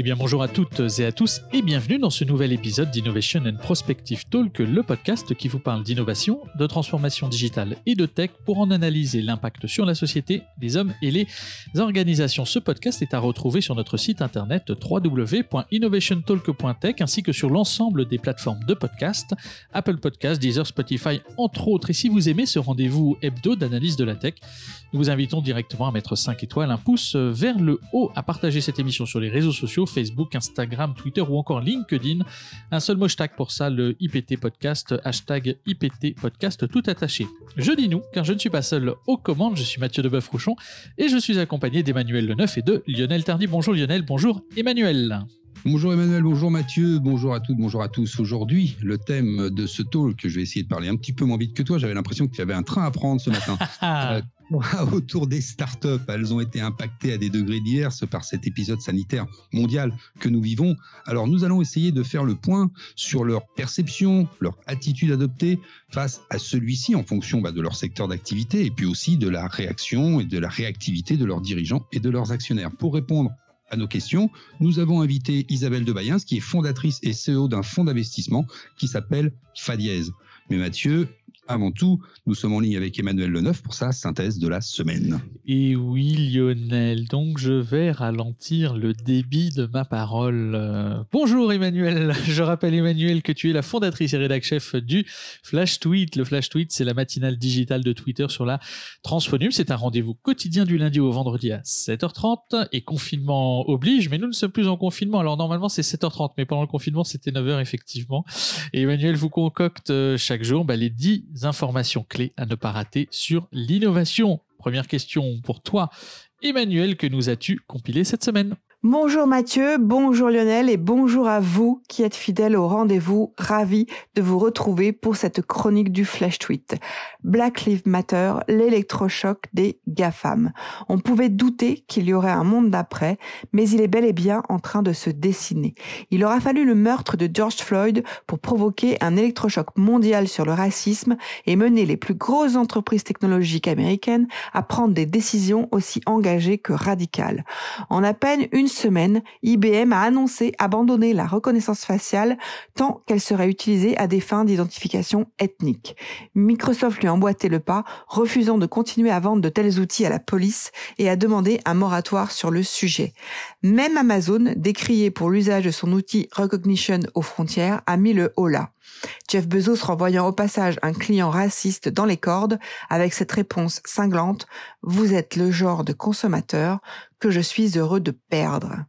Eh bien bonjour à toutes et à tous et bienvenue dans ce nouvel épisode d'Innovation and Prospective Talk, le podcast qui vous parle d'innovation, de transformation digitale et de tech pour en analyser l'impact sur la société, les hommes et les organisations. Ce podcast est à retrouver sur notre site internet www.innovationtalk.tech ainsi que sur l'ensemble des plateformes de podcast, Apple Podcasts, Deezer, Spotify entre autres. Et si vous aimez ce rendez-vous hebdo d'analyse de la tech, nous vous invitons directement à mettre 5 étoiles, un pouce vers le haut, à partager cette émission sur les réseaux sociaux Facebook, Instagram, Twitter ou encore LinkedIn. Un seul mot pour ça, le IPT Podcast, hashtag IPT Podcast tout attaché. Je dis nous, car je ne suis pas seul aux commandes, je suis Mathieu Deboeuf-Rouchon et je suis accompagné d'Emmanuel Leneuf et de Lionel Tardy. Bonjour Lionel, bonjour Emmanuel. Bonjour Emmanuel, bonjour Mathieu, bonjour à toutes, bonjour à tous. Aujourd'hui, le thème de ce talk, que je vais essayer de parler un petit peu moins vite que toi, j'avais l'impression que tu avais un train à prendre ce matin. euh, autour des startups, elles ont été impactées à des degrés divers par cet épisode sanitaire mondial que nous vivons. Alors nous allons essayer de faire le point sur leur perception, leur attitude adoptée face à celui-ci en fonction bah, de leur secteur d'activité et puis aussi de la réaction et de la réactivité de leurs dirigeants et de leurs actionnaires. Pour répondre à nos questions, nous avons invité Isabelle Debayens, qui est fondatrice et CEO d'un fonds d'investissement qui s'appelle Fadiez. Mais Mathieu, avant tout, nous sommes en ligne avec Emmanuel Leneuf pour sa synthèse de la semaine. Et oui, Lionel, donc je vais ralentir le débit de ma parole. Bonjour Emmanuel, je rappelle Emmanuel que tu es la fondatrice et rédac chef du Flash Tweet. Le Flash Tweet, c'est la matinale digitale de Twitter sur la Transphonium. C'est un rendez-vous quotidien du lundi au vendredi à 7h30 et confinement oblige, mais nous ne sommes plus en confinement. Alors normalement c'est 7h30, mais pendant le confinement c'était 9h effectivement. Et Emmanuel vous concocte euh, chaque jour bah, les 10 informations clés à ne pas rater sur l'innovation. Première question pour toi, Emmanuel, que nous as-tu compilé cette semaine? Bonjour Mathieu, bonjour Lionel et bonjour à vous qui êtes fidèles au rendez-vous. Ravi de vous retrouver pour cette chronique du Flash Tweet. Black Lives Matter, l'électrochoc des GAFAM. On pouvait douter qu'il y aurait un monde d'après, mais il est bel et bien en train de se dessiner. Il aura fallu le meurtre de George Floyd pour provoquer un électrochoc mondial sur le racisme et mener les plus grosses entreprises technologiques américaines à prendre des décisions aussi engagées que radicales. En à peine une semaine, IBM a annoncé abandonner la reconnaissance faciale tant qu'elle serait utilisée à des fins d'identification ethnique. Microsoft lui a emboîté le pas, refusant de continuer à vendre de tels outils à la police et a demandé un moratoire sur le sujet. Même Amazon, décrié pour l'usage de son outil Recognition aux frontières, a mis le holà. Jeff Bezos renvoyant au passage un client raciste dans les cordes avec cette réponse cinglante Vous êtes le genre de consommateur que je suis heureux de perdre.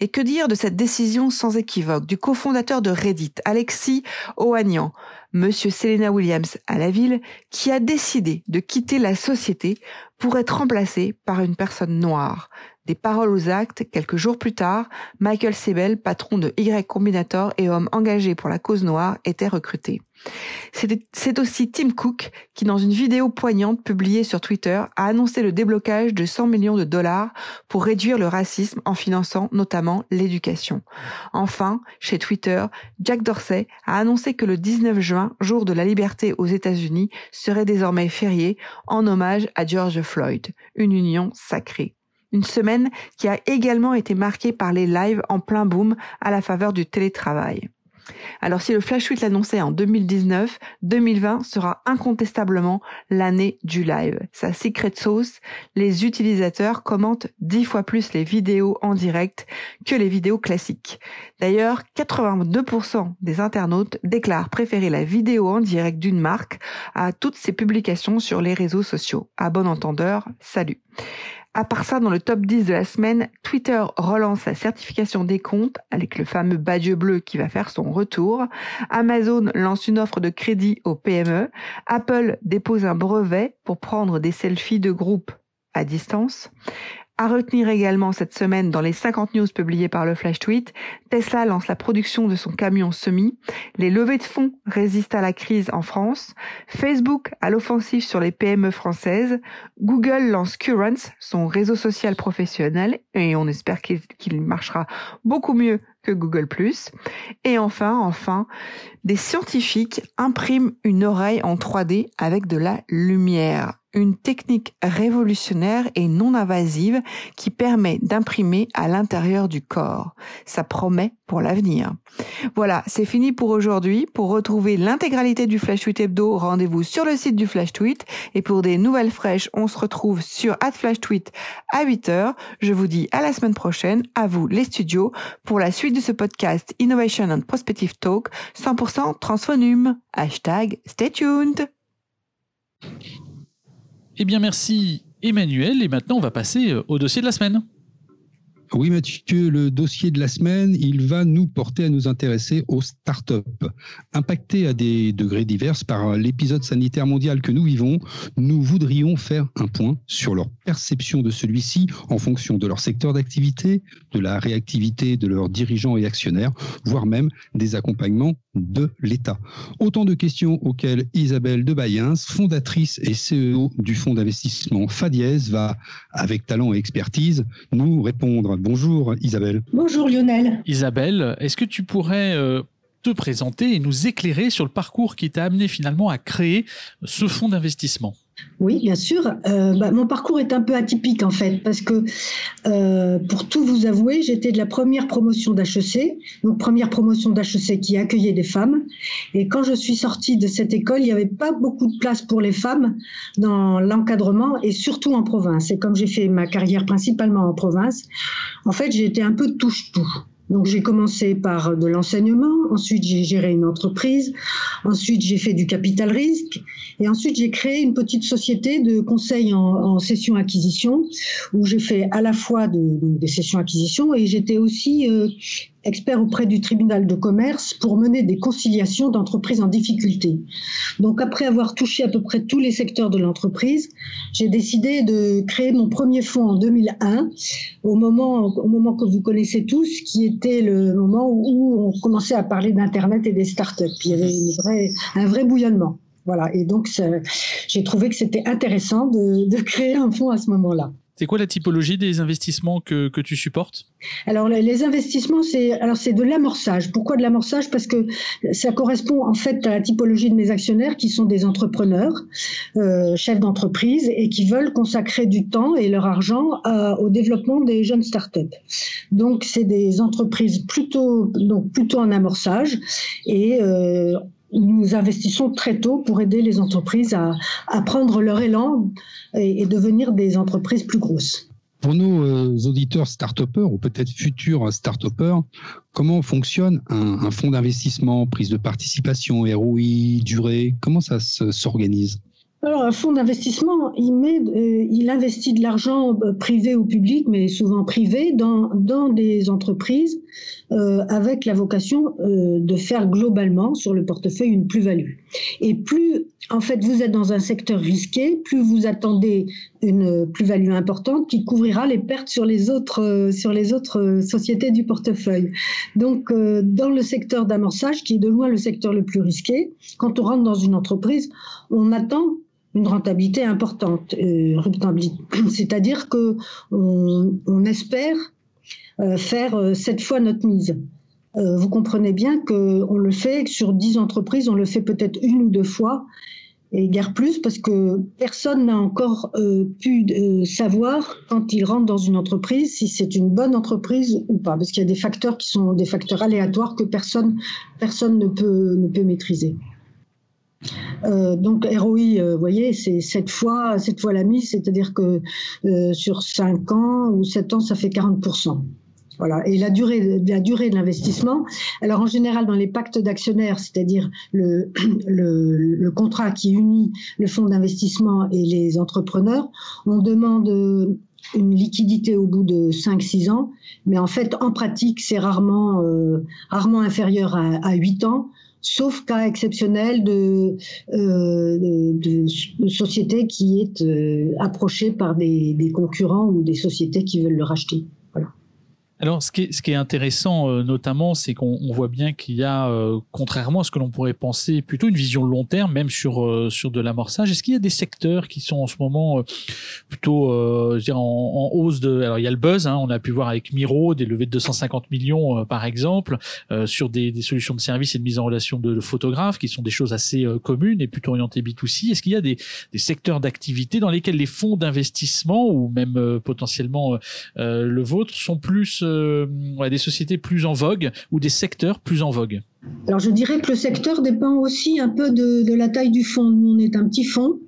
Et que dire de cette décision sans équivoque du cofondateur de Reddit, Alexis Ohanian, Monsieur Selena Williams à la ville, qui a décidé de quitter la société pour être remplacé par une personne noire. Des paroles aux actes, quelques jours plus tard, Michael Sebel, patron de Y Combinator et homme engagé pour la cause noire, était recruté. C'est aussi Tim Cook qui, dans une vidéo poignante publiée sur Twitter, a annoncé le déblocage de 100 millions de dollars pour réduire le racisme en finançant notamment l'éducation. Enfin, chez Twitter, Jack Dorsey a annoncé que le 19 juin, jour de la liberté aux États-Unis, serait désormais férié en hommage à George Floyd, une union sacrée. Une semaine qui a également été marquée par les lives en plein boom à la faveur du télétravail. Alors si le Flash Tweet l'annonçait en 2019, 2020 sera incontestablement l'année du live. Sa secret sauce, les utilisateurs commentent dix fois plus les vidéos en direct que les vidéos classiques. D'ailleurs, 82% des internautes déclarent préférer la vidéo en direct d'une marque à toutes ses publications sur les réseaux sociaux. À bon entendeur, salut. À part ça, dans le top 10 de la semaine, Twitter relance la certification des comptes avec le fameux badge bleu qui va faire son retour. Amazon lance une offre de crédit aux PME. Apple dépose un brevet pour prendre des selfies de groupe à distance. À retenir également cette semaine dans les 50 news publiées par le Flash Tweet, Tesla lance la production de son camion semi, les levées de fonds résistent à la crise en France, Facebook à l'offensive sur les PME françaises, Google lance Currents, son réseau social professionnel, et on espère qu'il marchera beaucoup mieux que Google ⁇ Et enfin, enfin, des scientifiques impriment une oreille en 3D avec de la lumière une technique révolutionnaire et non invasive qui permet d'imprimer à l'intérieur du corps. Ça promet pour l'avenir. Voilà, c'est fini pour aujourd'hui. Pour retrouver l'intégralité du Flash Tweet Hebdo, rendez-vous sur le site du Flash Tweet. Et pour des nouvelles fraîches, on se retrouve sur @FlashTweet à 8h. Je vous dis à la semaine prochaine. À vous, les studios, pour la suite de ce podcast Innovation and Prospective Talk 100% Transphonum. Hashtag stay tuned. Eh bien, merci Emmanuel. Et maintenant, on va passer euh, au dossier de la semaine. Oui, Mathieu, le dossier de la semaine, il va nous porter à nous intéresser aux startups. Impactées à des degrés divers par l'épisode sanitaire mondial que nous vivons, nous voudrions faire un point sur leur perception de celui-ci en fonction de leur secteur d'activité, de la réactivité de leurs dirigeants et actionnaires, voire même des accompagnements de l'État. Autant de questions auxquelles Isabelle de Bayens, fondatrice et CEO du fonds d'investissement Fadiez, va, avec talent et expertise, nous répondre. Bonjour Isabelle. Bonjour Lionel. Isabelle, est-ce que tu pourrais euh, te présenter et nous éclairer sur le parcours qui t'a amené finalement à créer ce fonds d'investissement? Oui, bien sûr. Euh, bah, mon parcours est un peu atypique en fait, parce que euh, pour tout vous avouer, j'étais de la première promotion d'HEC, donc première promotion d'HEC qui accueillait des femmes. Et quand je suis sortie de cette école, il n'y avait pas beaucoup de place pour les femmes dans l'encadrement et surtout en province. Et comme j'ai fait ma carrière principalement en province, en fait, j'ai été un peu touche-tout. Donc j'ai commencé par de l'enseignement, ensuite j'ai géré une entreprise, ensuite j'ai fait du capital risque et ensuite j'ai créé une petite société de conseil en, en session acquisition où j'ai fait à la fois de, des sessions acquisition et j'étais aussi euh, expert auprès du tribunal de commerce pour mener des conciliations d'entreprises en difficulté. Donc après avoir touché à peu près tous les secteurs de l'entreprise, j'ai décidé de créer mon premier fonds en 2001, au moment, au moment que vous connaissez tous, qui était le moment où on commençait à parler d'Internet et des startups. Il y avait un vrai bouillonnement. Voilà, et donc j'ai trouvé que c'était intéressant de, de créer un fonds à ce moment-là. C'est quoi la typologie des investissements que, que tu supportes? Alors les investissements, c'est alors c'est de l'amorçage. Pourquoi de l'amorçage? Parce que ça correspond en fait à la typologie de mes actionnaires qui sont des entrepreneurs, euh, chefs d'entreprise et qui veulent consacrer du temps et leur argent au développement des jeunes startups. Donc c'est des entreprises plutôt donc plutôt en amorçage et euh, nous investissons très tôt pour aider les entreprises à, prendre leur élan et, devenir des entreprises plus grosses. Pour nos euh, auditeurs start ou peut-être futurs start comment fonctionne un, fonds d'investissement, prise de participation, ROI, durée Comment ça s'organise? Alors, un fonds d'investissement, il, met, euh, il investit de l'argent euh, privé ou public, mais souvent privé, dans, dans des entreprises euh, avec la vocation de faire globalement sur le portefeuille une plus-value. Et plus, en fait, vous êtes dans un secteur risqué, plus vous attendez une plus-value importante qui couvrira les pertes sur les autres, sur les autres sociétés du portefeuille. Donc, dans le secteur d'amorçage, qui est de loin le secteur le plus risqué, quand on rentre dans une entreprise, on attend une rentabilité importante, euh, c'est-à-dire que on, espère euh, faire euh, fois notre mise. Euh, vous comprenez bien qu'on le fait sur dix entreprises, on le fait peut-être une ou deux fois, et guère plus parce que personne n'a encore pu savoir quand il rentre dans une entreprise si c'est une bonne entreprise ou pas, parce qu'il y a des facteurs qui sont des facteurs aléatoires que personne, personne ne, peut, ne peut maîtriser. Donc ROI, vous voyez, c'est sept fois, sept fois la mise, c'est-à-dire que sur cinq ans ou sept ans, ça fait 40%. Voilà. Et la durée, la durée de l'investissement, alors en général dans les pactes d'actionnaires, c'est-à-dire le, le, le, contrat qui unit le fonds d'investissement et les entrepreneurs, on demande une liquidité au bout de 5-6 ans, mais en fait, en pratique, c'est rarement, euh, rarement inférieur à, à 8 ans, sauf cas exceptionnel de, euh, société qui est euh, approchée par des, des concurrents ou des sociétés qui veulent le racheter. Alors, ce qui est, ce qui est intéressant, euh, notamment, c'est qu'on voit bien qu'il y a, euh, contrairement à ce que l'on pourrait penser, plutôt une vision long terme, même sur euh, sur de l'amorçage. Est-ce qu'il y a des secteurs qui sont en ce moment plutôt, je dire, en, hausse de Alors, il y a le buzz. Hein, on a pu voir avec Miro des levées de 250 millions, par exemple, sur des, des, solutions de services et de mise en relation de, photographes, qui sont des choses assez communes et plutôt orientées B2C. Est-ce qu'il y a des, des secteurs d'activité dans lesquels les fonds d'investissement ou même potentiellement le vôtre sont plus euh, des sociétés plus en vogue ou des secteurs plus en vogue Alors je dirais que le secteur dépend aussi un peu de, la taille du fonds. Nous, on est un petit fonds.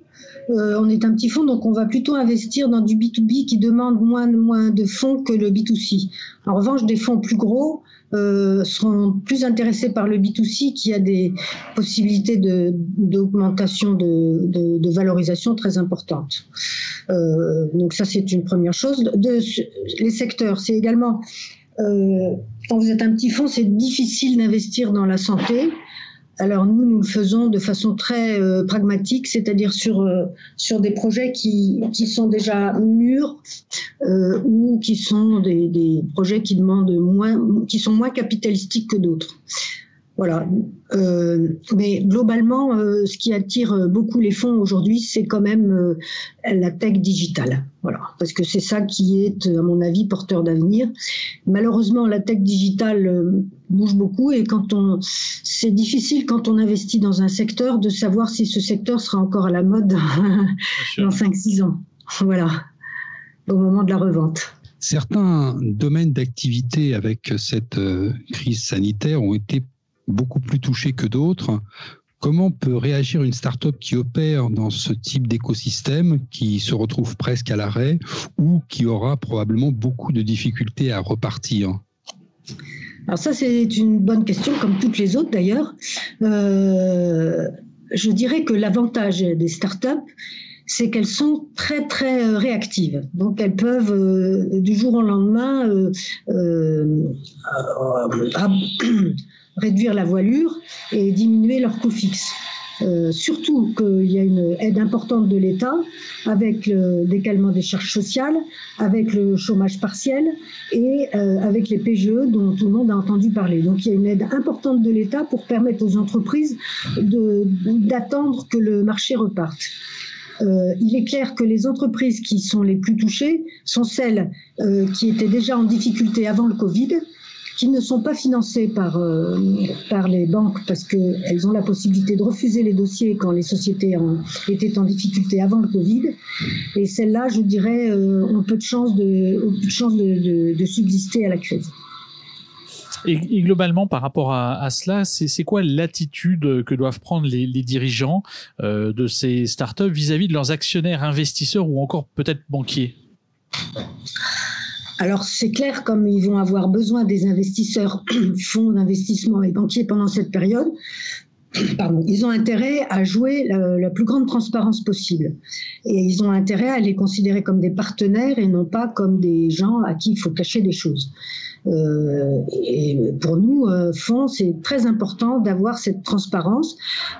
Euh, on est un petit fonds, donc on va plutôt investir dans du B2B qui demande moins, moins de fonds que le B2C. En revanche, des fonds plus gros euh, seront plus intéressés par le B2C qui a des possibilités d'augmentation de, de, valorisation très importantes. Euh, donc ça, c'est une première chose. De, les secteurs, c'est également, euh, quand vous êtes un petit fonds, c'est difficile d'investir dans la santé. Alors nous, nous le faisons de façon très euh, pragmatique, c'est-à-dire sur, euh, sur des projets qui, qui sont déjà mûrs euh, ou qui sont des, des, projets qui demandent moins, qui sont moins capitalistiques que d'autres. Voilà. Euh, mais globalement, euh, ce qui attire beaucoup les fonds aujourd'hui, c'est quand même euh, la tech digitale. Voilà. Parce que c'est ça qui est, à mon avis, porteur d'avenir. Malheureusement, la tech digitale bouge beaucoup et quand on, c'est difficile quand on investit dans un secteur de savoir si ce secteur sera encore à la mode dans 5-6 ans. Voilà. Au moment de la revente. Certains domaines d'activité avec cette crise sanitaire ont été beaucoup plus touchés que d'autres. Comment peut réagir une start-up qui opère dans ce type d'écosystème, qui se retrouve presque à l'arrêt ou qui aura probablement beaucoup de difficultés à repartir? Alors ça, c'est une bonne question, comme toutes les autres d'ailleurs. Euh, je dirais que l'avantage des start-up, c'est qu'elles sont très très euh, réactives. Donc elles peuvent euh, du jour au lendemain réduire la voilure et diminuer leur coût fixe. Euh, surtout qu'il y a une aide importante de l'État avec le décalement des charges sociales, avec le chômage partiel et euh, avec les PGE dont tout le monde a entendu parler. Donc il y a une aide importante de l'État pour permettre aux entreprises d'attendre que le marché reparte. Euh, il est clair que les entreprises qui sont les plus touchées sont celles qui étaient déjà en difficulté avant le Covid qui ne sont pas financées par, euh, par les banques parce qu'elles ont la possibilité de refuser les dossiers quand les sociétés étaient en difficulté avant le Covid. Et celles-là, je dirais, euh, ont peu de chances de, chance de, de, subsister à la crise. Et, globalement, par rapport à, cela, c'est quoi l'attitude que doivent prendre les, dirigeants euh, de ces startups vis-à-vis -vis de leurs actionnaires, investisseurs ou encore peut-être banquiers? Alors c'est clair, comme ils vont avoir besoin des investisseurs, fonds d'investissement et banquiers pendant cette période, Ils ont intérêt à jouer la, plus grande transparence possible. Et ils ont intérêt à les considérer comme des partenaires et non pas comme des gens à qui il faut cacher des choses. Euh, et pour nous, euh, fonds, c'est très important d'avoir cette transparence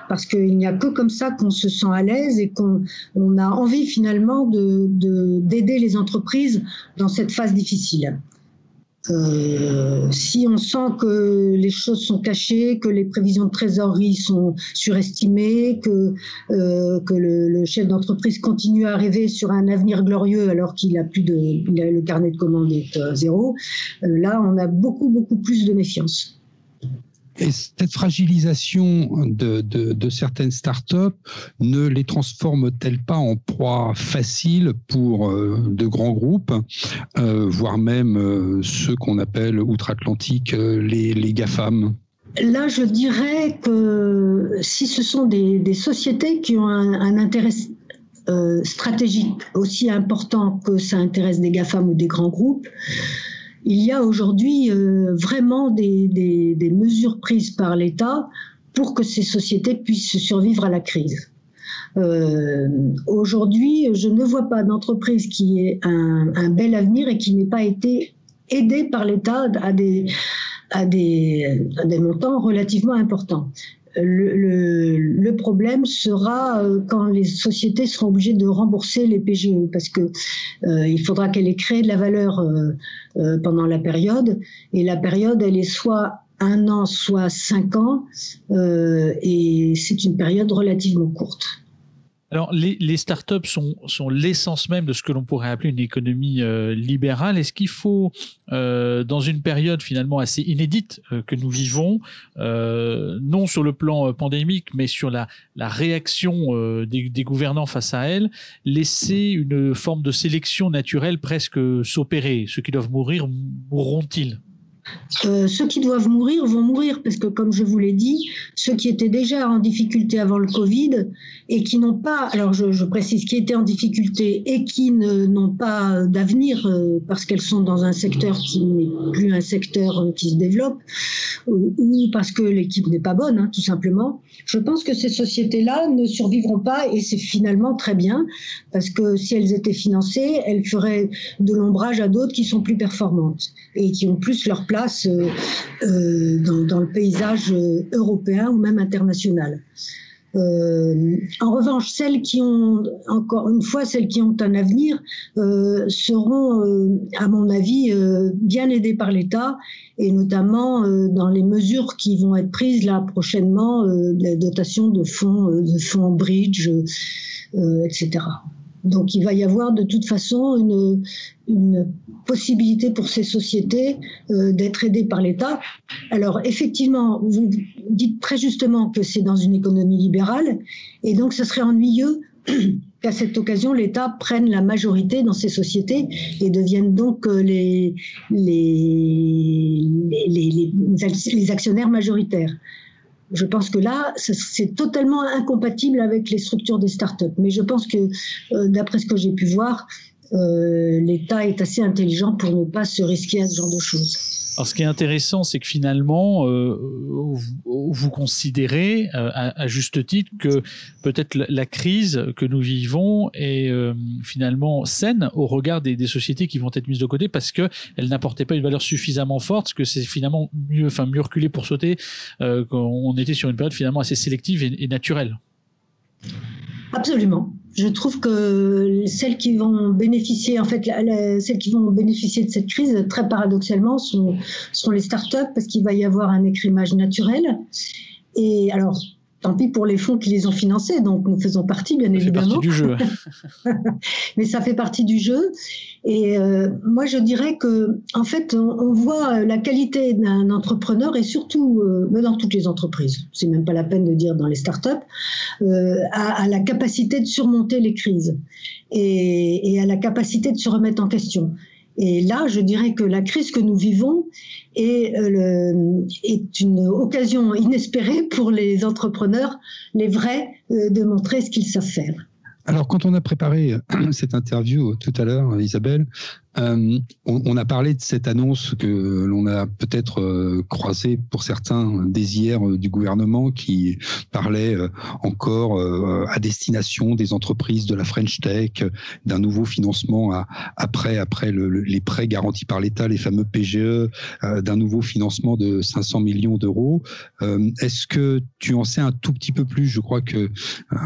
parce qu'il n'y a que comme ça qu'on se sent à l'aise et qu'on on a envie finalement d'aider de, d'aider les entreprises dans cette phase difficile. Euh, si on sent que les choses sont cachées, que les prévisions de trésorerie sont surestimées, que, euh, que le, chef d'entreprise continue à rêver sur un avenir glorieux alors qu'il a plus de, le carnet de commandes est euh, zéro, là on a beaucoup beaucoup plus de méfiance. Et cette fragilisation de, certaines startups ne les transforme-t-elle pas en proie facile pour euh, de grands groupes, euh, voire même euh, ceux qu'on appelle outre-Atlantique les, GAFAM? Là, je dirais que si ce sont des, des sociétés qui ont un, un intérêt stratégique aussi important que ça intéresse des GAFAM ou des grands groupes, il y a aujourd'hui euh, vraiment des, mesures prises par l'État pour que ces sociétés puissent survivre à la crise. Euh, aujourd'hui, je ne vois pas d'entreprise qui ait un, bel avenir et qui n'ait pas été aidée par l'État à des, à, des, montants relativement importants. Le, problème sera quand les sociétés seront obligées de rembourser les PGE, parce que il faudra qu'elles aient créé de la valeur pendant la période, et la période, elle est soit un an, soit cinq ans, et c'est une période relativement courte. Alors, les, les startups sont, l'essence même de ce que l'on pourrait appeler une économie euh, libérale. Est-ce qu'il faut, euh, dans une période finalement assez inédite euh, que nous vivons, non sur le plan pandémique, mais sur la, la réaction des, des, gouvernants face à elle, laisser une forme de sélection naturelle presque s'opérer? Ceux qui doivent mourir mourront-ils? Euh, ceux qui doivent mourir vont mourir parce que, comme je vous l'ai dit, ceux qui étaient déjà en difficulté avant le Covid et qui n'ont pas, alors je, précise, qui étaient en difficulté et qui n'ont pas d'avenir euh, parce qu'elles sont dans un secteur qui n'est plus un secteur euh, qui se développe ou, parce que l'équipe n'est pas bonne, hein, tout simplement. Je pense que ces sociétés-là ne survivront pas et c'est finalement très bien parce que si elles étaient financées, elles feraient de l'ombrage à d'autres qui sont plus performantes et qui ont plus leur place euh, euh, dans, le paysage euh, européen ou même international. en revanche, celles qui ont, encore une fois, celles qui ont un avenir seront, à mon avis, bien aidées par l'État et notamment dans les mesures qui vont être prises là prochainement, la dotation de fonds, de fonds bridge, etc. Donc il va y avoir de toute façon une, possibilité pour ces sociétés euh, d'être aidées par l'État. Alors effectivement, vous dites très justement que c'est dans une économie libérale, et donc ce serait ennuyeux qu'à cette occasion, l'État prenne la majorité dans ces sociétés et devienne donc euh, les actionnaires majoritaires. Je pense que là, c'est totalement incompatible avec les structures des startups. Mais je pense que, euh, d'après ce que j'ai pu voir, euh, l'État est assez intelligent pour ne pas se risquer à ce genre de choses. Alors, ce qui est intéressant, c'est que finalement, euh, vous considérez euh, à, juste titre que peut-être la, crise que nous vivons est euh, finalement saine au regard des, sociétés qui vont être mises de côté parce que elles n'apportaient pas une valeur suffisamment forte, que c'est finalement mieux, enfin mieux reculé pour sauter. qu'on était sur une période finalement assez sélective et naturelle. Absolument. Je trouve que celles qui vont bénéficier, en fait, celles qui vont bénéficier de cette crise, très paradoxalement, sont, sont les startups parce qu'il va y avoir un écrémage naturel. Et alors, Tant pis pour les fonds qui les ont financés, donc nous faisons partie, bien évidemment. Ça fait partie du jeu. Mais ça fait partie du jeu. Et euh, moi, je dirais que, en fait, on, voit la qualité d'un entrepreneur et surtout euh, dans toutes les entreprises. C'est même pas la peine de dire dans les startups, euh, à, à, la capacité de surmonter les crises et, et à la capacité de se remettre en question. Et là, je dirais que la crise que nous vivons est, euh, une occasion inespérée pour les entrepreneurs, les vrais, euh, de montrer ce qu'ils savent faire. Alors, quand on a préparé cette interview tout à l'heure, Isabelle, euh, on, a parlé de cette annonce que l'on a peut-être euh, croisée pour certains dès hier euh, du gouvernement qui parlait encore à destination des entreprises de la French Tech, d'un nouveau financement après, après les prêts garantis par l'État, les fameux PGE, d'un nouveau financement de 500 millions d'euros. Est-ce que tu en sais un tout petit peu plus? Je crois que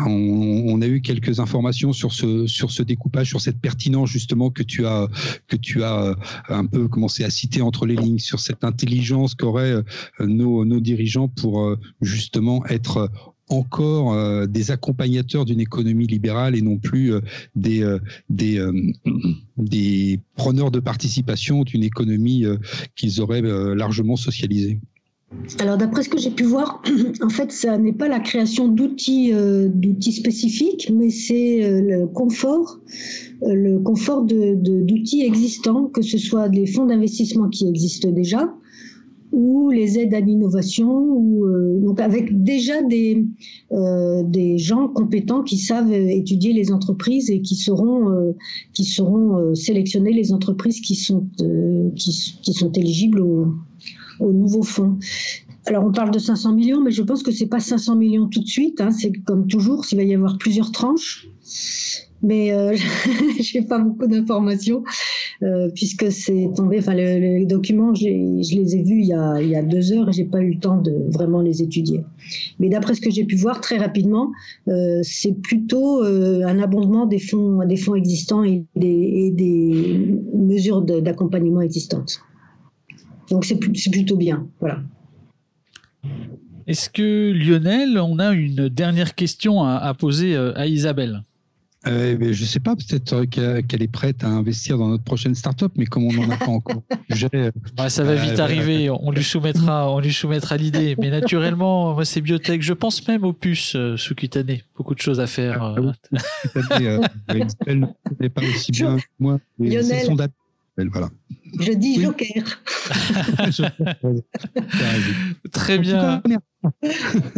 on, a eu quelques informations sur ce, sur ce découpage, sur cette pertinence justement que tu as que tu as euh, un peu commencé à citer entre les lignes sur cette intelligence qu'auraient euh, nos, dirigeants pour euh, justement être encore des accompagnateurs d'une économie libérale et non plus des, des, des preneurs de participation d'une économie qu'ils auraient largement socialisée. Alors d'après ce que j'ai pu voir, en fait, ça n'est pas la création d'outils euh, d'outils spécifiques, mais c'est euh, le confort, euh, le confort d'outils existants, que ce soit des fonds d'investissement qui existent déjà, ou les aides à l'innovation, ou donc avec déjà des des gens compétents qui savent étudier les entreprises et qui seront qui seront sélectionner les entreprises qui sont qui, qui sont éligibles au au nouveau fonds. Alors on parle de 500 millions, mais je pense que c'est pas 500 millions tout de suite. Hein. c'est comme toujours, il va y avoir plusieurs tranches. Mais euh, je n'ai pas beaucoup d'informations. euh, puisque c'est tombé. Enfin, les documents, je les ai vus il y a, il y a deux heures et j'ai pas eu le temps de vraiment les étudier. Mais d'après ce que j'ai pu voir très rapidement, euh, c'est plutôt euh, un abondement des fonds, existants et des mesures d'accompagnement existantes. Donc c'est plutôt bien, voilà. Est-ce que Lionel, on a une dernière question à, poser euh, à Isabelle? Euh, je ne sais pas, peut-être qu'elle est prête à investir dans notre prochaine start-up, mais comme on n'en a pas encore ça va vite euh, arriver, on lui soumettra, on lui soumettra l'idée. Mais naturellement, moi, c'est biotech. Je pense même aux puces sous-cutanées. Beaucoup de choses à faire. Ah, n'est pas aussi bien moi. C'est son voilà. Je dis Joker. Très bien.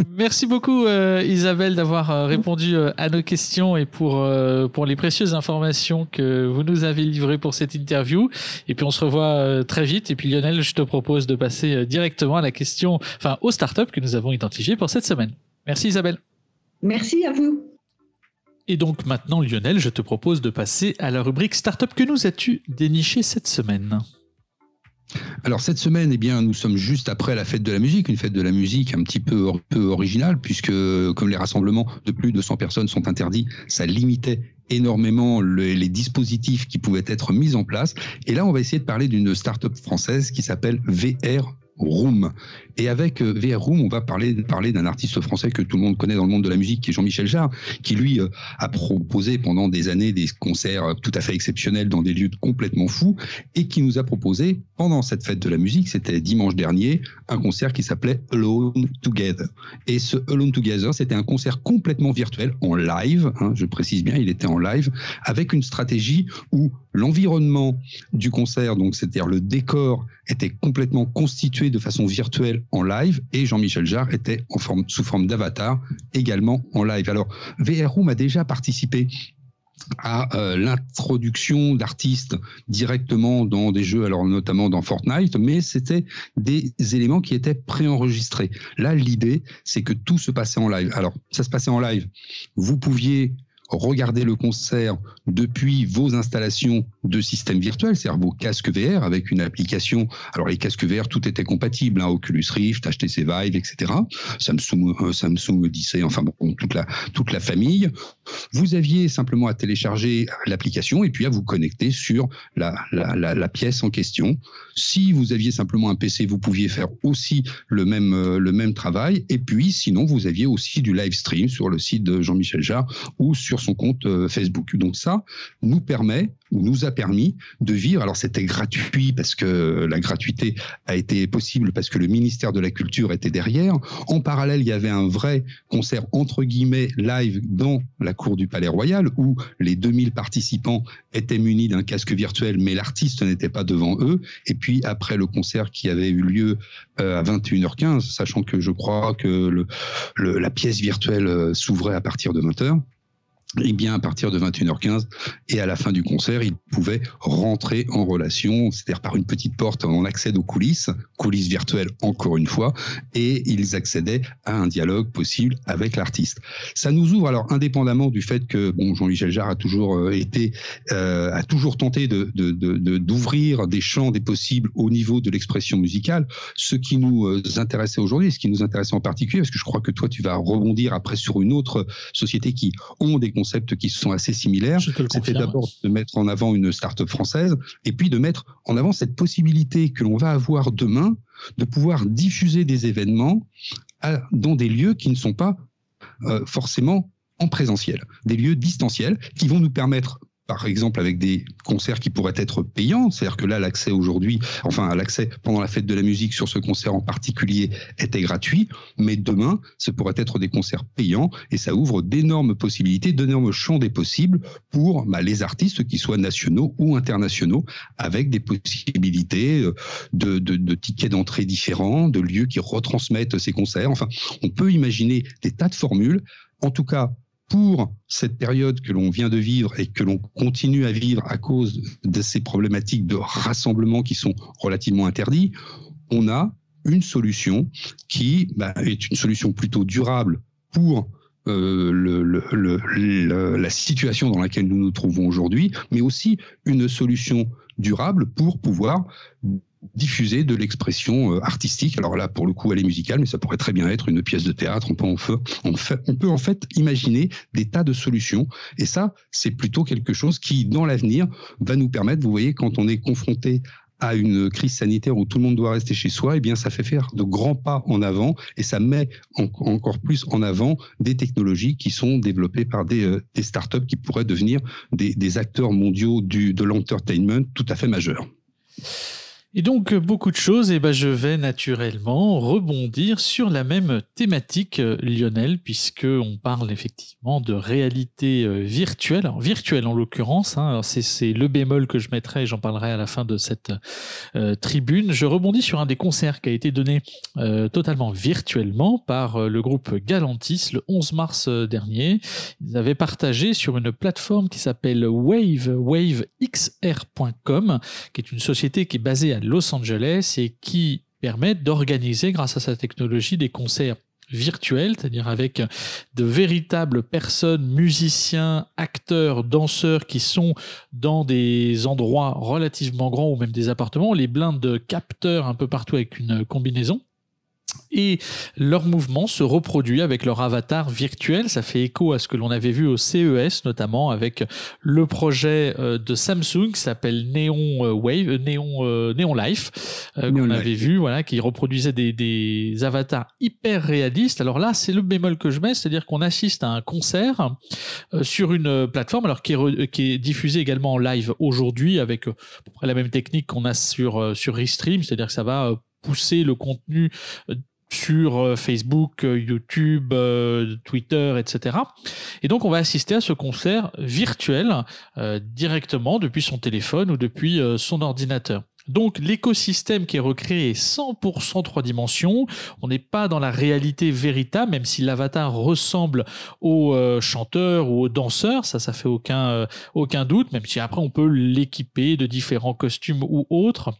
Merci beaucoup euh, Isabelle d'avoir euh, répondu euh, à nos questions et pour, pour les précieuses informations que vous nous avez livrées pour cette interview. Et puis on se revoit très vite. Et puis Lionel, je te propose de passer directement à la question, enfin aux startups que nous avons identifiées pour cette semaine. Merci Isabelle. Merci à vous. Et donc maintenant, Lionel, je te propose de passer à la rubrique Startup. Que nous as-tu déniché cette semaine alors cette semaine, eh bien, nous sommes juste après la fête de la musique, une fête de la musique un petit peu, peu originale, puisque comme les rassemblements de plus de 100 personnes sont interdits, ça limitait énormément les dispositifs qui pouvaient être mis en place. Et là, on va essayer de parler d'une start-up française qui s'appelle VR Room. Et avec euh, VR Room, on va parler, parler d'un artiste français que tout le monde connaît dans le monde de la musique, qui est Jean-Michel Jarre, qui lui euh, a proposé pendant des années des concerts tout à fait exceptionnels dans des lieux complètement fous, et qui nous a proposé pendant cette fête de la musique, c'était dimanche dernier, un concert qui s'appelait Alone Together. Et ce Alone Together, c'était un concert complètement virtuel, en live, hein, je précise bien, il était en live, avec une stratégie où l'environnement du concert, donc c'est-à-dire le décor, était complètement constitué de façon virtuelle en live et Jean-Michel Jarre était en forme, sous forme d'avatar également en live. Alors, VR Room a déjà participé à euh, l'introduction d'artistes directement dans des jeux, alors notamment dans Fortnite, mais c'était des éléments qui étaient préenregistrés. Là, l'idée, c'est que tout se passait en live. Alors, ça se passait en live. Vous pouviez regarder le concert depuis vos installations de systèmes virtuels, c'est-à-dire vos casques VR avec une application. Alors les casques VR, tout était compatible, hein, Oculus Rift, HTC Vive, etc. Samsung, euh, Samsung Odyssey, enfin bon, toute la toute la famille. Vous aviez simplement à télécharger l'application et puis à vous connecter sur la, la, la, la, pièce en question. Si vous aviez simplement un PC, vous pouviez faire aussi le même euh, le même travail. Et puis sinon, vous aviez aussi du live stream sur le site de Jean-Michel Jarre ou sur son compte euh, Facebook. Donc ça nous permet nous a permis de vivre. Alors c'était gratuit parce que la gratuité a été possible parce que le ministère de la Culture était derrière. En parallèle, il y avait un vrai concert entre guillemets live dans la cour du Palais Royal où les 2000 participants étaient munis d'un casque virtuel mais l'artiste n'était pas devant eux. Et puis après le concert qui avait eu lieu euh, à 21h15, sachant que je crois que le, la pièce virtuelle euh, s'ouvrait à partir de 20h et eh bien à partir de 21h15 et à la fin du concert, ils pouvaient rentrer en relation, c'est-à-dire par une petite porte, on accède aux coulisses, coulisses virtuelles encore une fois, et ils accédaient à un dialogue possible avec l'artiste. Ça nous ouvre alors indépendamment du fait que bon Jean-Michel Jarre a toujours euh, été, euh, a toujours tenté de, d'ouvrir de, de, des champs des possibles au niveau de l'expression musicale. Ce qui nous euh, intéressait aujourd'hui, ce qui nous intéressait en particulier, parce que je crois que toi tu vas rebondir après sur une autre société qui ont des concepts qui sont assez similaires. C'était d'abord de mettre en avant une start-up française et puis de mettre en avant cette possibilité que l'on va avoir demain de pouvoir diffuser des événements dans des lieux qui ne sont pas euh, forcément en présentiel, des lieux distanciels qui vont nous permettre par exemple avec des concerts qui pourraient être payants, c'est-à-dire que là l'accès aujourd'hui, enfin l'accès pendant la fête de la musique sur ce concert en particulier était gratuit, mais demain ce pourrait être des concerts payants et ça ouvre d'énormes possibilités, d'énormes champs des possibles pour bah, les artistes qui soient nationaux ou internationaux, avec des possibilités euh, de, de, de tickets d'entrée différents, de lieux qui retransmettent ces concerts. Enfin, on peut imaginer des tas de formules. En tout cas, pour cette période que l'on vient de vivre et que l'on continue à vivre à cause de ces problématiques de rassemblement qui sont relativement interdits, on a une solution qui bah, est une solution plutôt durable pour euh, la situation dans laquelle nous nous trouvons aujourd'hui, mais aussi une solution durable pour pouvoir diffuser de l'expression euh, artistique. Alors là, pour le coup, elle est musicale, mais ça pourrait très bien être une pièce de théâtre. On peut en fait, on, peut en fait imaginer des tas de solutions. Et ça, c'est plutôt quelque chose qui, dans l'avenir, va nous permettre, vous voyez, quand on est confronté à une crise sanitaire où tout le monde doit rester chez soi, eh bien, ça fait faire de grands pas en avant et ça met encore plus en avant des technologies qui sont développées par des, euh, startups qui pourraient devenir des, des acteurs mondiaux du, de l'entertainment tout à fait majeurs. Et donc, euh, beaucoup de choses, et ben, je vais naturellement rebondir sur la même thématique, euh, Lionel, puisque on parle effectivement de réalité euh, virtuelle, alors virtuelle en l'occurrence, hein, c'est le bémol que je mettrai, j'en parlerai à la fin de cette tribune. Je rebondis sur un des concerts qui a été donné totalement virtuellement par le groupe Galantis le 11 mars dernier. Ils avaient partagé sur une plateforme qui s'appelle Wave, wavexr.com, qui est une société qui est basée à Los Angeles et qui permet d'organiser, grâce à sa technologie, des concerts virtuels, c'est-à-dire avec de véritables personnes, musiciens, acteurs, danseurs qui sont dans des endroits relativement grands ou même des appartements, les blindes de capteurs un peu partout avec une combinaison et leur mouvement se reproduit avec leur avatar virtuel. Ça fait écho à ce que l'on avait vu au CES, notamment avec le projet euh, de Samsung qui s'appelle Neon euh, Wave, euh, Neon, Neon Life, qu'on avait vu, voilà, qui reproduisait des, des, avatars hyper réalistes. Alors là, c'est le bémol que je mets, c'est-à-dire qu'on assiste à un concert sur une plateforme, alors qui est, qui est diffusé également en live aujourd'hui avec à peu près la même technique qu'on a sur sur Restream, c'est-à-dire que ça va pousser le contenu euh, sur euh, Facebook, euh, YouTube, Twitter, etc. Et donc on va assister à ce concert virtuel directement depuis son téléphone ou depuis son ordinateur. Donc l'écosystème qui est recréé est 100% trois dimensions. On n'est pas dans la réalité véritable, même si l'avatar ressemble au chanteur ou au danseur, ça, ça fait aucun, aucun doute, même si après on peut l'équiper de différents costumes ou autres.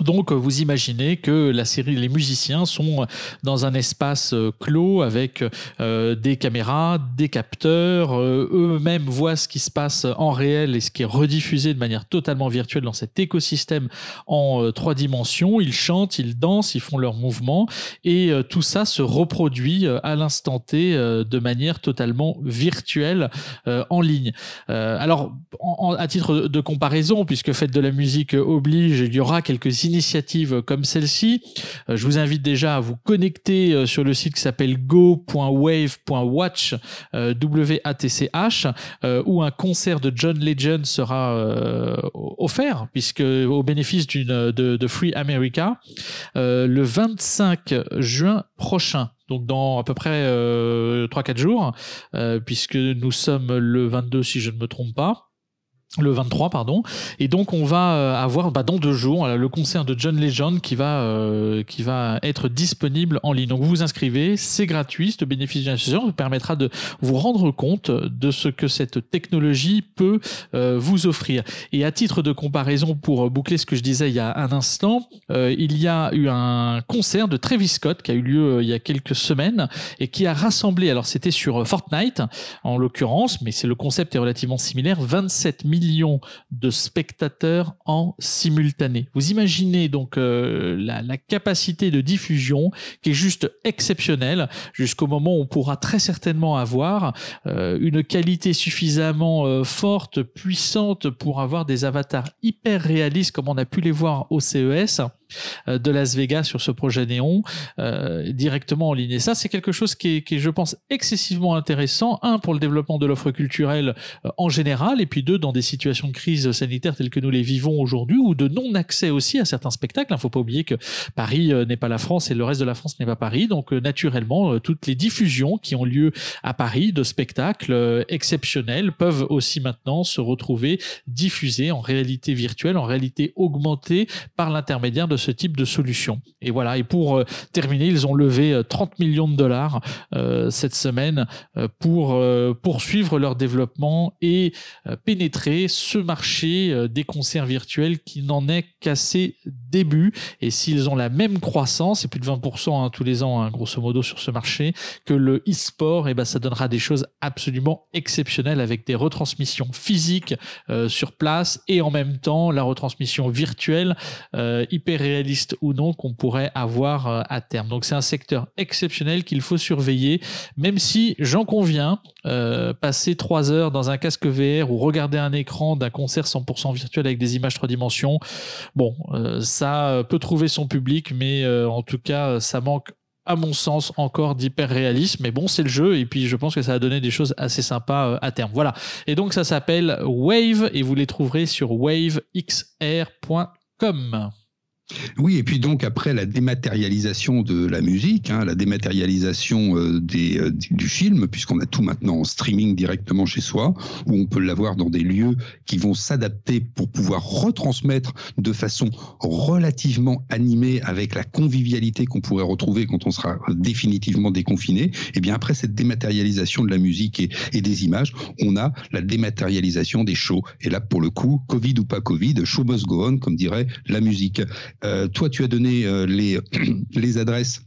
Donc, vous imaginez que la série, les musiciens sont dans un espace euh, clos avec euh, des caméras, des capteurs. Euh, eux-mêmes voient ce qui se passe en réel et ce qui est rediffusé de manière totalement virtuelle dans cet écosystème en trois dimensions. Ils chantent, ils dansent, ils font leurs mouvements et tout ça se reproduit à l'instant T de manière totalement virtuelle en ligne. alors, à titre de comparaison, puisque Faites de la musique oblige, il y aura quelques initiatives comme celle-ci. Euh, je vous invite déjà à vous connecter euh, sur le site qui s'appelle go.wave.watch euh, W-A-T-C-H où un concert de John Legend sera offert puisque au bénéfice de, Free America le 25 juin prochain donc dans à peu près 3-4 jours, puisque nous sommes le 22 si je ne me trompe pas le 23 pardon. Et donc on va euh, avoir bah, dans deux jours le concert de John Legend qui va euh, qui va être disponible en ligne. Donc vous vous inscrivez c'est gratuit ce bénéfice d'une association vous permettra de vous rendre compte de ce que cette technologie peut euh, vous offrir. Et à titre de comparaison pour boucler ce que je disais il y a un instant il y a eu un concert de Travis Scott qui a eu lieu il y a quelques semaines et qui a rassemblé alors c'était sur Fortnite en l'occurrence mais c'est le concept est relativement similaire 27 000 de spectateurs en simultané. Vous imaginez donc euh, la, capacité de diffusion qui est juste exceptionnelle jusqu'au moment où on pourra très certainement avoir euh, une qualité suffisamment euh, forte, puissante pour avoir des avatars hyper réalistes comme on a pu les voir au CES de Las Vegas sur ce projet Néon euh, directement en ligne. Et ça, c'est quelque chose qui est, je pense, excessivement intéressant. Un, pour le développement de l'offre culturelle euh, en général, et puis deux, dans des situations de crise sanitaire telles que nous les vivons aujourd'hui, ou de non-accès aussi à certains spectacles. Il ne faut pas oublier que Paris n'est pas la France et le reste de la France n'est pas Paris. Donc, naturellement, toutes les diffusions qui ont lieu à Paris de spectacles exceptionnels peuvent aussi maintenant se retrouver diffusées en réalité virtuelle, en réalité augmentée par l'intermédiaire de ce type de solution. Et voilà, et pour terminer, ils ont levé 30 millions de dollars cette semaine pour poursuivre leur développement et pénétrer ce marché des concerts virtuels qui n'en est qu'à ses débuts. Et s'ils ont la même croissance, et plus de 20% hein, tous les ans, hein, grosso modo, sur ce marché, que le e-sport, eh ben, ça donnera des choses absolument exceptionnelles avec des retransmissions physiques euh, sur place et en même temps la retransmission virtuelle, euh, hyper réaliste ou non, qu'on pourrait avoir euh, à terme. Donc c'est un secteur exceptionnel qu'il faut surveiller, même si j'en conviens, passer trois heures dans un casque VR ou regarder un écran d'un concert 100% virtuel avec des images trois dimensions, bon, ça peut trouver son public, mais en tout cas, ça manque à mon sens, encore d'hyper réalisme. Mais bon, c'est le jeu, et puis je pense que ça va donner des choses assez sympas euh, à terme. Voilà. Et donc, ça s'appelle Wave, et vous les trouverez sur wavexr.com. Oui, et puis donc après la dématérialisation de la musique, hein, la dématérialisation euh, euh, du film, puisqu'on a tout maintenant en streaming directement chez soi, où on peut l'avoir dans des lieux qui vont s'adapter pour pouvoir retransmettre de façon relativement animée avec la convivialité qu'on pourrait retrouver quand on sera définitivement déconfiné. Et eh bien après cette dématérialisation de la musique et, et des images, on a la dématérialisation des shows. Et là, pour le coup, Covid ou pas Covid, show must go on, comme dirait la musique. Euh, toi, tu as donné euh, les, les adresses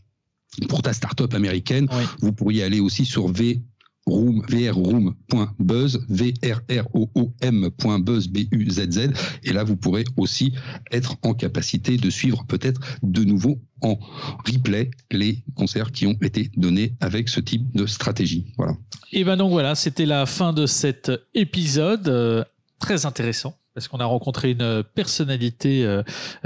pour ta startup américaine. Vous pourriez aller aussi sur v vrroom.buzz, v r r o o m.buzz, b u z z et là vous pourrez aussi être en capacité de suivre peut-être de nouveau en replay les concerts qui ont été donnés avec ce type de stratégie. Voilà. Et ben donc voilà, c'était la fin de cet épisode euh, très intéressant parce qu'on a rencontré une personnalité euh,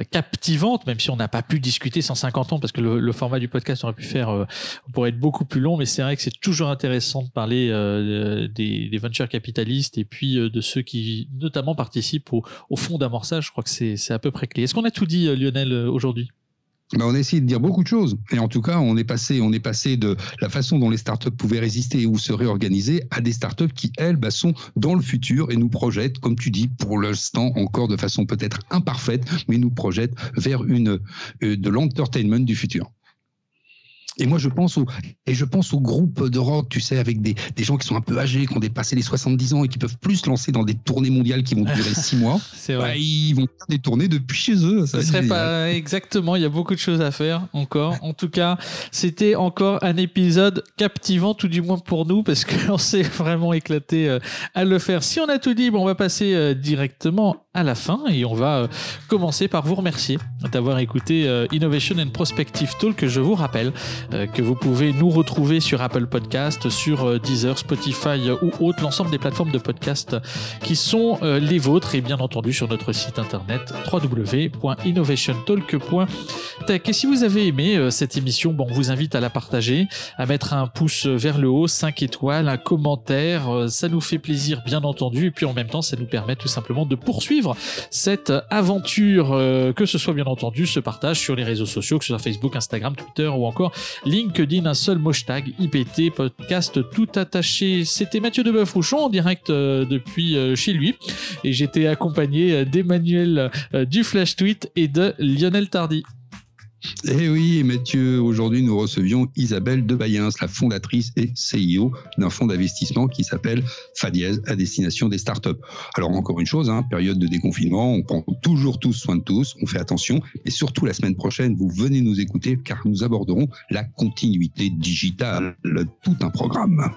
captivante, même si on n'a pas pu discuter 150 ans, parce que le, format du podcast aurait pu faire, euh, pourrait être beaucoup plus long, mais c'est vrai que c'est toujours intéressant de parler euh, des, des venture capitalistes et puis de ceux qui notamment participent au, au fond d'amorçage. Je crois que c'est à peu près clé. Est-ce qu'on a tout dit, Lionel, aujourd'hui? Bah, on a essayé de dire beaucoup de choses. Et en tout cas, on est passé, on est passé de la façon dont les startups pouvaient résister ou se réorganiser à des startups qui, elles, bah, sont dans le futur et nous projettent, comme tu dis, pour l'instant encore de façon peut-être imparfaite, mais nous projettent vers une euh, de l'entertainment du futur. Et moi, je pense au, et je pense aux groupes de rock, tu sais, avec des, des, gens qui sont un peu âgés, qui ont dépassé les 70 ans et qui peuvent plus se lancer dans des tournées mondiales qui vont durer six mois. C'est vrai. Bah, ils vont faire des tournées depuis chez eux. Ça, serait pas exactement. Il y a beaucoup de choses à faire encore. En tout cas, c'était encore un épisode captivant, tout du moins pour nous, parce qu'on s'est vraiment éclaté euh, à le faire. Si on a tout dit, bon, on va passer euh, directement à la fin et on va euh, commencer par vous remercier d'avoir écouté Innovation and Prospective Talk, je vous rappelle euh, que vous pouvez nous retrouver sur Apple Podcast, sur euh, Deezer, Spotify ou autres, l'ensemble des plateformes de podcast qui sont euh, les vôtres et bien entendu sur notre site internet www.innovationtalk.tech. Et si vous avez aimé cette émission, bon, on vous invite à la partager, à mettre un pouce vers le haut, 5 étoiles, un commentaire, ça nous fait plaisir bien entendu et puis en même temps ça nous permet tout simplement de poursuivre cette aventure, que ce soit bien entendu ce partage sur les réseaux sociaux, que ce soit Facebook, Instagram, Twitter ou encore LinkedIn, un seul hashtag, IPT, podcast tout attaché. C'était Mathieu de en direct euh, depuis euh, chez lui. Et j'étais accompagné euh, d'Emmanuel du Flash Tweet et de Lionel Tardy. Eh oui, Mathieu, aujourd'hui nous recevions Isabelle de Bayens, la fondatrice et CEO d'un fonds d'investissement qui s'appelle Fadiez à destination des startups. Alors encore une chose, hein, période de déconfinement, on prend toujours tous soin de tous, on fait attention, et surtout la semaine prochaine, vous venez nous écouter car nous aborderons la continuité digitale, tout un programme.